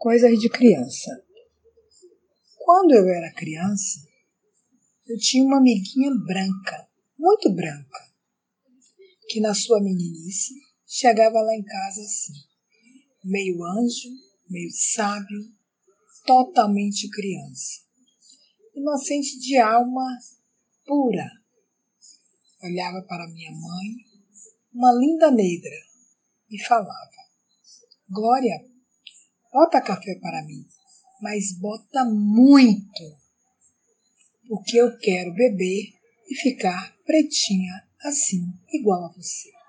Coisas de criança. Quando eu era criança, eu tinha uma amiguinha branca, muito branca, que na sua meninice chegava lá em casa assim, meio anjo, meio sábio, totalmente criança, inocente de alma pura. Olhava para minha mãe, uma linda negra, e falava: Glória, bota café para mim, mas bota muito, porque eu quero beber e ficar pretinha assim, igual a você.